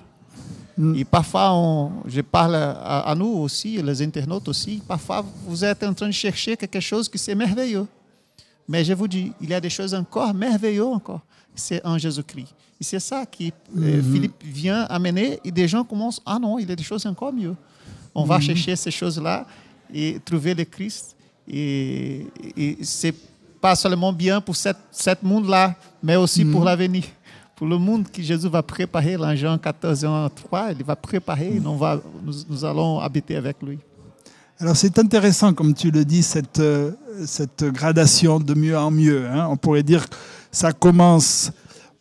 Mm. Et parfois, on, je parle à, à, nous aussi, les internautes aussi, parfois vous êtes en train de chercher quelque chose qui c'est merveilleux. Mais je vous dis, il y a des choses encore merveilleuses encore. C'est en Jésus-Christ. Et c'est ça que euh, mm-hmm. Philippe vient amener et des gens commencent, ah non, il y a des choses encore mieux. On va mm-hmm. chercher ces choses-là et trouver le Christ. Et, et c'est pas seulement bien pour cet, monde-là, mais aussi pour mm-hmm. l'avenir pour le monde que Jésus va préparer, là en Jean 14, 3, il va préparer et nous, va, nous, allons habiter avec lui. Alors c'est intéressant, comme tu le dis, cette, euh, cette gradation de mieux en mieux. Hein. On pourrait dire que ça commence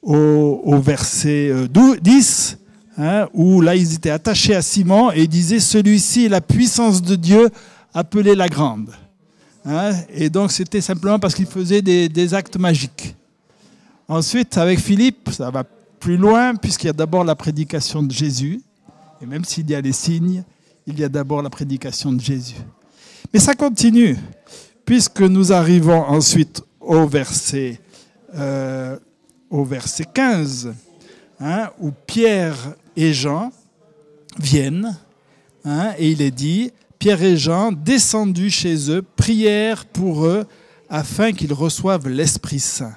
au, verset 10, euh, hein, où là ils étaient attachés à Simon et ils disaient, celui-ci est la puissance de Dieu appelée la grande. Hein? Et donc c'était simplement parce qu'il faisait des, actes magiques. Ensuite, avec Philippe, ça va plus loin, puisqu'il y a d'abord la prédication de Jésus. Et même s'il y a les signes, il y a d'abord la prédication de Jésus. Mais ça continue, puisque nous arrivons ensuite au verset, euh, au verset 15, hein, où Pierre et Jean viennent, hein, et il est dit, Pierre et Jean, descendus chez eux, prièrent pour eux afin qu'ils reçoivent l'Esprit Saint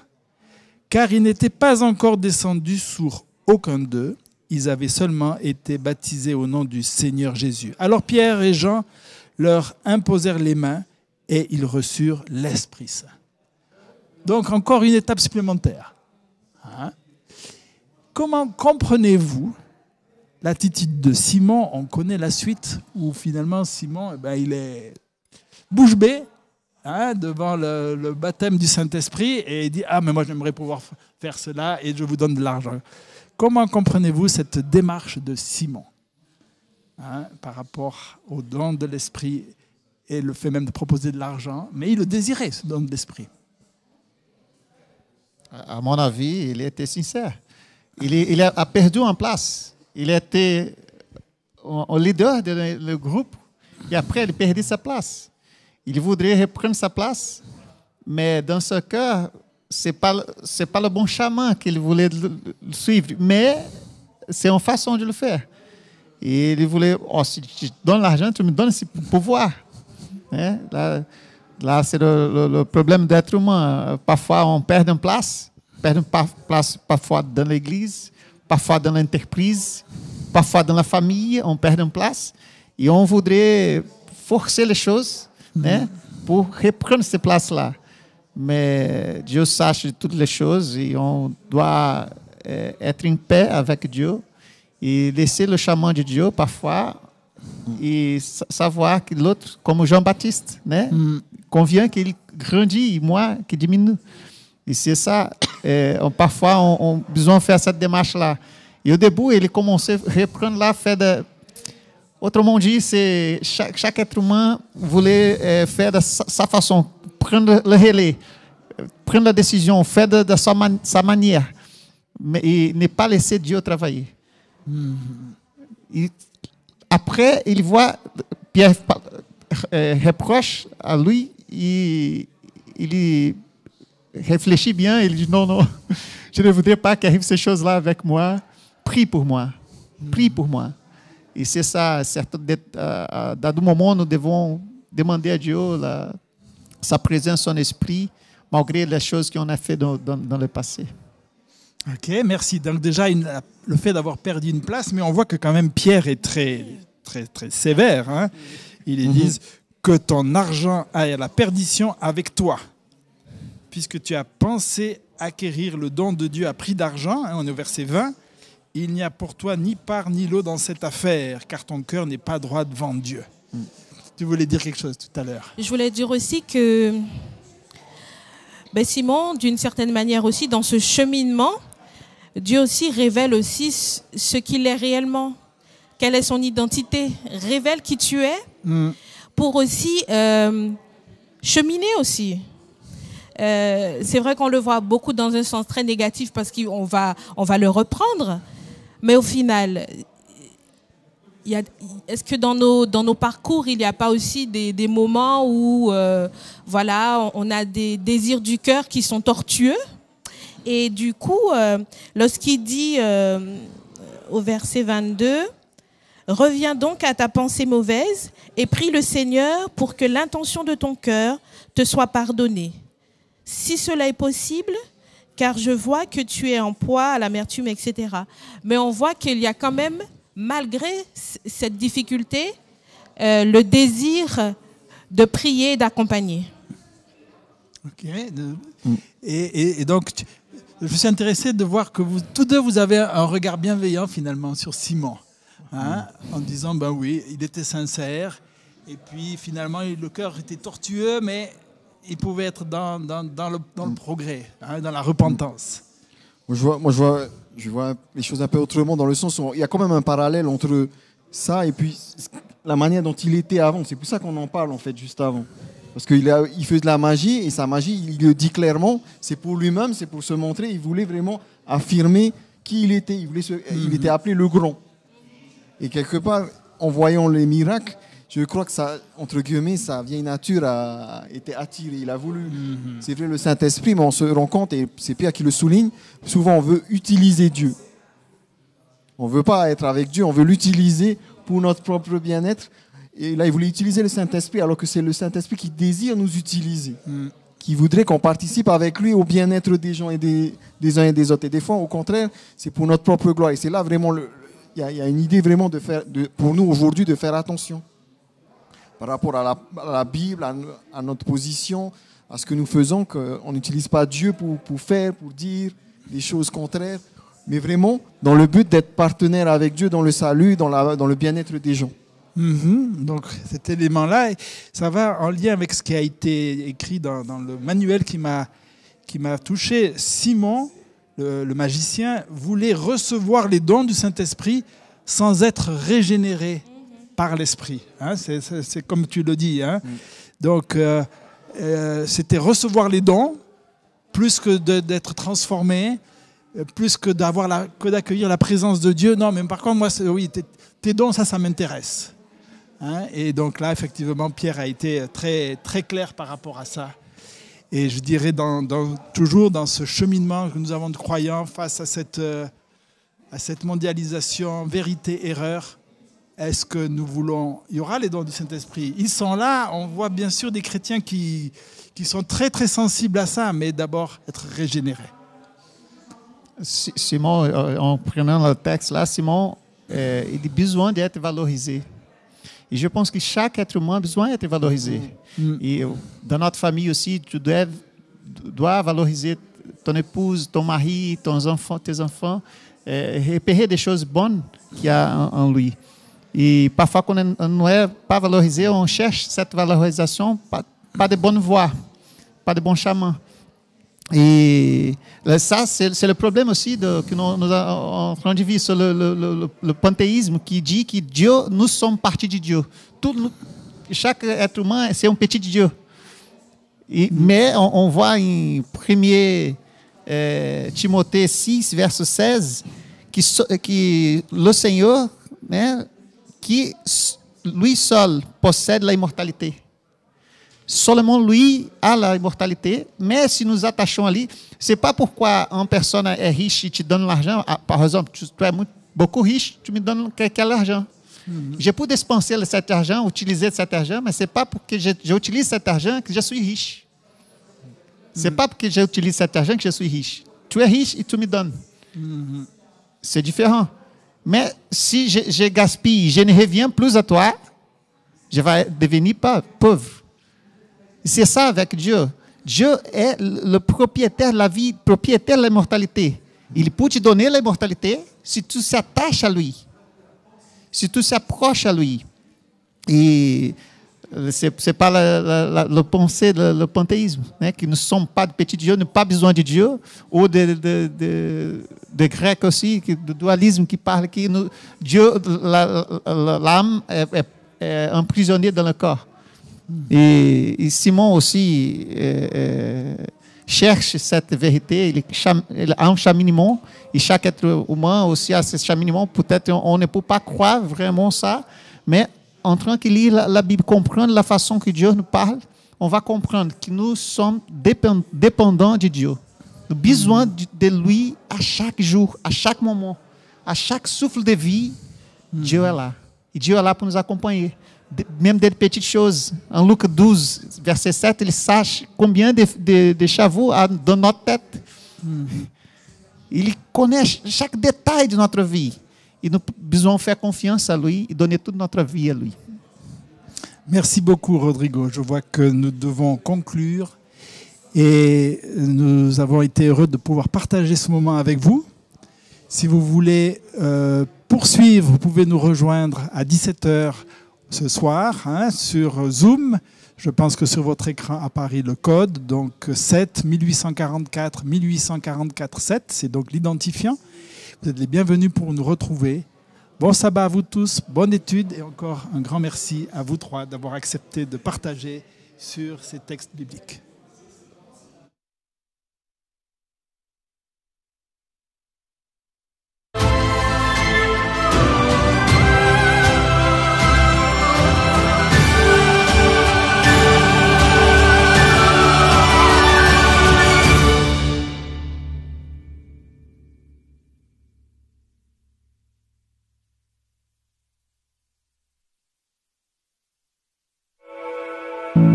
car ils n'étaient pas encore descendus sur aucun d'eux, ils avaient seulement été baptisés au nom du Seigneur Jésus. Alors Pierre et Jean leur imposèrent les mains et ils reçurent l'Esprit Saint. Donc encore une étape supplémentaire. Hein? Comment comprenez-vous l'attitude de Simon On connaît la suite où finalement Simon, eh ben, il est bouche bée, Hein, devant le, baptême du Saint-Esprit et il dit Ah, mais moi j'aimerais pouvoir faire cela et je vous donne de l'argent. Comment comprenez-vous cette démarche de Simon hein, par rapport au don de l'Esprit et le fait même de proposer de l'argent Mais il le désirait, ce don de l'Esprit? À mon avis, il était sincère. Il, il a perdu en place. Il était au leader du groupe et après il a perdu sa place. Il voudrait reprendre sa place, mais dans ce cas, ce n'est pas, pas le bon chemin qu'il voulait suivre, mais c'est une façon de le faire. Et il voulait, oh, si tu donnes l'argent, tu me donnes ce pouvoir. Hein? Là, c'est le, le, problème d'être humain. Parfois, on perd une place, perd une place parfois dans l'église, parfois dans l'entreprise, parfois dans la famille, on perd une place. Et on voudrait forcer les choses né, pour reprendre cette place-là. Mais Dieu sache toutes les choses et on doit é, être en paix avec Dieu et laisser le chemin de Dieu parfois e savoir que l'autre, como Jean-Baptiste, né, convient qu'il grandit et moi qui diminue. E c'est ça, é, parfois on, on besoin faire cette démarche-là. E au début, ele commençait à reprendre la fait de Autrement dit, c'est chaque, chaque, être humain voulait euh, faire de sa, sa, façon, prendre le relais, prendre la décision, faire de, de sa, man, sa, manière, mais et ne pas laisser Dieu travailler. Mm -hmm. après, il voit Pierre euh, reproche à lui et il réfléchit bien, il dit non, non, [laughs] je ne voudrais pas qu'arrive ces choses-là avec moi. Prie pour moi. Prie pour moi. E c'est ça, certo, de, dado nous devons demander à Dieu la, sa présence, son esprit, malgré les choses qu'on a fait dans, dans, dans, le passé. Ok, merci. Donc déjà, une, le fait d'avoir perdu une place, mais on voit que quand même Pierre est très, très, très sévère. Hein? Ils mm -hmm. disent que ton argent aille à la perdition avec toi, puisque tu as pensé acquérir le don de Dieu à prix d'argent. Hein, on est au verset 20 il n'y a pour toi ni part ni lot dans cette affaire, car ton cœur n'est pas droit devant Dieu. Mm. Tu voulais dire quelque chose tout à l'heure. Je voulais dire aussi que ben Simon, d'une certaine manière aussi, dans ce cheminement, Dieu aussi révèle aussi ce qu'il est réellement. Quelle est son identité? Révèle qui tu es mm. pour aussi euh, cheminer aussi. Euh, c'est vrai qu'on le voit beaucoup dans un sens très négatif parce qu'on va, on va le reprendre. Mais au final, est-ce que dans nos, dans nos parcours, il n'y a pas aussi des, des moments où euh, voilà, on a des désirs du cœur qui sont tortueux? Et du coup, euh, lorsqu'il dit au verset 22, Reviens donc à ta pensée mauvaise et prie le Seigneur pour que l'intention de ton cœur te soit pardonnée. Si cela est possible, car je vois que tu es en poids à l'amertume, etc. Mais on voit qu'il y a quand même malgré cette difficulté, euh, le désir de prier, d'accompagner. Ok. Et, donc, je suis intéressé de voir que vous, tous deux, vous avez un regard bienveillant finalement sur Simon, hein, en disant, ben oui, il était sincère, et puis finalement, le cœur était tortueux, mais il pouvait être dans, dans, dans, le, dans le, progrès, hein, dans la repentance. Moi, je vois, moi, je vois je vois les choses un peu autrement dans le sens où il y a quand même un parallèle entre ça et puis la manière dont il était avant. C'est pour ça qu'on en parle en fait juste avant. Parce qu'il il fait de la magie et sa magie, il le dit clairement, c'est pour lui-même, c'est pour se montrer. Il voulait vraiment affirmer qui il était. Il, voulait il mhm. était appelé le grand. Et quelque part, en voyant les miracles, je crois que ça, entre guillemets, sa vieille nature a été attirée. Il a voulu. Mhm. C'est vrai, le Saint-Esprit, mais on se rend compte, et c'est Pierre qui le souligne, souvent on veut utiliser Dieu. On ne veut pas être avec Dieu, on veut l'utiliser pour notre propre bien-être. Et là, il voulait utiliser le Saint-Esprit, alors que c'est le Saint-Esprit qui désire nous utiliser, mhm. qui voudrait qu'on participe avec lui au bien-être des gens et des, uns et des autres. Et des fois, au contraire, c'est pour notre propre gloire. Et c'est là vraiment, il y, a une idée vraiment de faire, de, pour nous aujourd'hui de faire attention par rapport à la, Bible, à, notre position, à ce que nous faisons, qu'on n'utilise pas Dieu pour, faire, pour dire des choses contraires, mais vraiment dans le but d'être partenaire avec Dieu dans le salut, dans, le bien-être des gens. Mhm. donc cet élément-là, ça va en lien avec ce qui a été écrit dans, le manuel qui m'a qui m'a touché. Simon, le, magicien, voulait recevoir les dons du Saint-Esprit sans être régénéré par l'esprit. Hein, c'est comme tu le dis. Hein. Donc, euh, euh, c'était recevoir les dons, plus que d'être transformé, euh, plus que d'avoir que d'accueillir la présence de Dieu. Non, mais par contre, moi, oui, tes, dons, ça, ça m'intéresse. Hein. Et donc là, effectivement, Pierre a été très, très clair par rapport à ça. Et je dirais dans, toujours dans ce cheminement que nous avons de croyants face à cette, à cette mondialisation vérité-erreur, est-ce que nous voulons... Il y aura les dons du Saint-Esprit. Ils sont là. On voit bien sûr des chrétiens qui, qui sont très très sensibles à ça, mais d'abord être régénérés. Simon, euh, en prenant le texte là, Simon, euh, il a besoin d'être valorisé. Et je pense que chaque être humain a besoin d'être valorisé. Mm. Et dans notre famille aussi, tu dois, dois valoriser ton épouse, ton mari, ton enfant, tes enfants, repérer des choses bonnes qu'il y a en, en lui. Et parfois, quand on não é pas valorisé, on cherche cette valorisation pas, pas de bonne voix, pas de bon chemin. Et ça, c'est le problème aussi de, que nous, nous en de le, le, panthéisme qui dit que Dieu, nous sommes partie de Dieu. Tout, chaque être humain, c'est un petit Dieu. Et, mais on, on, voit em 1 eh, Timothée 6, verset 16, que, que le Seigneur né, que lui seul possède la immortalité. Seulement lui a la immortalité, mais si nous attachons ali, c'est pas pourquoi une personne est riche et te donne l'argent, ah, par exemple, tu, tu es muito, beaucoup riche, tu me donnes quel argent. Uhum. Je peux dépenser cet argent, utiliser cet argent, mais c'est pas porque j'utilise cet argent que je suis riche. C'est uhum. pas porque j'utilise cet argent que je suis riche. Tu es riche et tu me donnes. Uhum. C'est différent. Mais si je, gaspille, je ne reviens plus à toi, je vais devenir pauvre. C'est ça avec Dieu. Dieu est le propriétaire de la vie, propriétaire de l'immortalité. Il peut te donner l'immortalité si tu s'attaches à lui, si tu s'approches à lui. Et c'est pas le pensée, le, panthéisme, hein, que nous ne sommes pas de petits dieux, nous n'avons pas besoin de Dieu, ou de, de, de, de Grec aussi, do dualisme qui parle que Dieu, l'âme est, est, emprisonnée dans le corps. Et, Simon aussi é, é, cherche cette vérité, il, il, a un cheminement, et chaque être humain aussi a ce cheminement. Peut-être on ne peut pas croire vraiment ça, mais en train de lire la, la, Bible, comprendre la façon que Dieu nous parle, on va comprendre que nous sommes dépendants de Dieu. Nous avons besoin de, lui à chaque jour, à chaque moment, à chaque souffle de vie. Dieu est là. Et Dieu est là pour nous acompanher. Même des petites choses. En Luc 12, verset 7, il sache combien de, de, de chevaux dans notre tête. Il connaît chaque détail de notre vie. Et nous devons faire confiance à lui et donner toute notre vie à lui. Merci beaucoup, Rodrigo. Je vois que nous devons conclure et nous avons été heureux de pouvoir partager ce moment avec vous. Si vous voulez euh, poursuivre, vous pouvez nous rejoindre à 17h ce soir hein, sur Zoom. Je pense que sur votre écran apparaît le code, donc 7 1844 1844 7, c'est donc l'identifiant. Vous êtes les bienvenus pour nous retrouver. Bon sabbat à vous tous, bonne étude et encore un grand merci à vous trois d'avoir accepté de partager sur ces textes bibliques.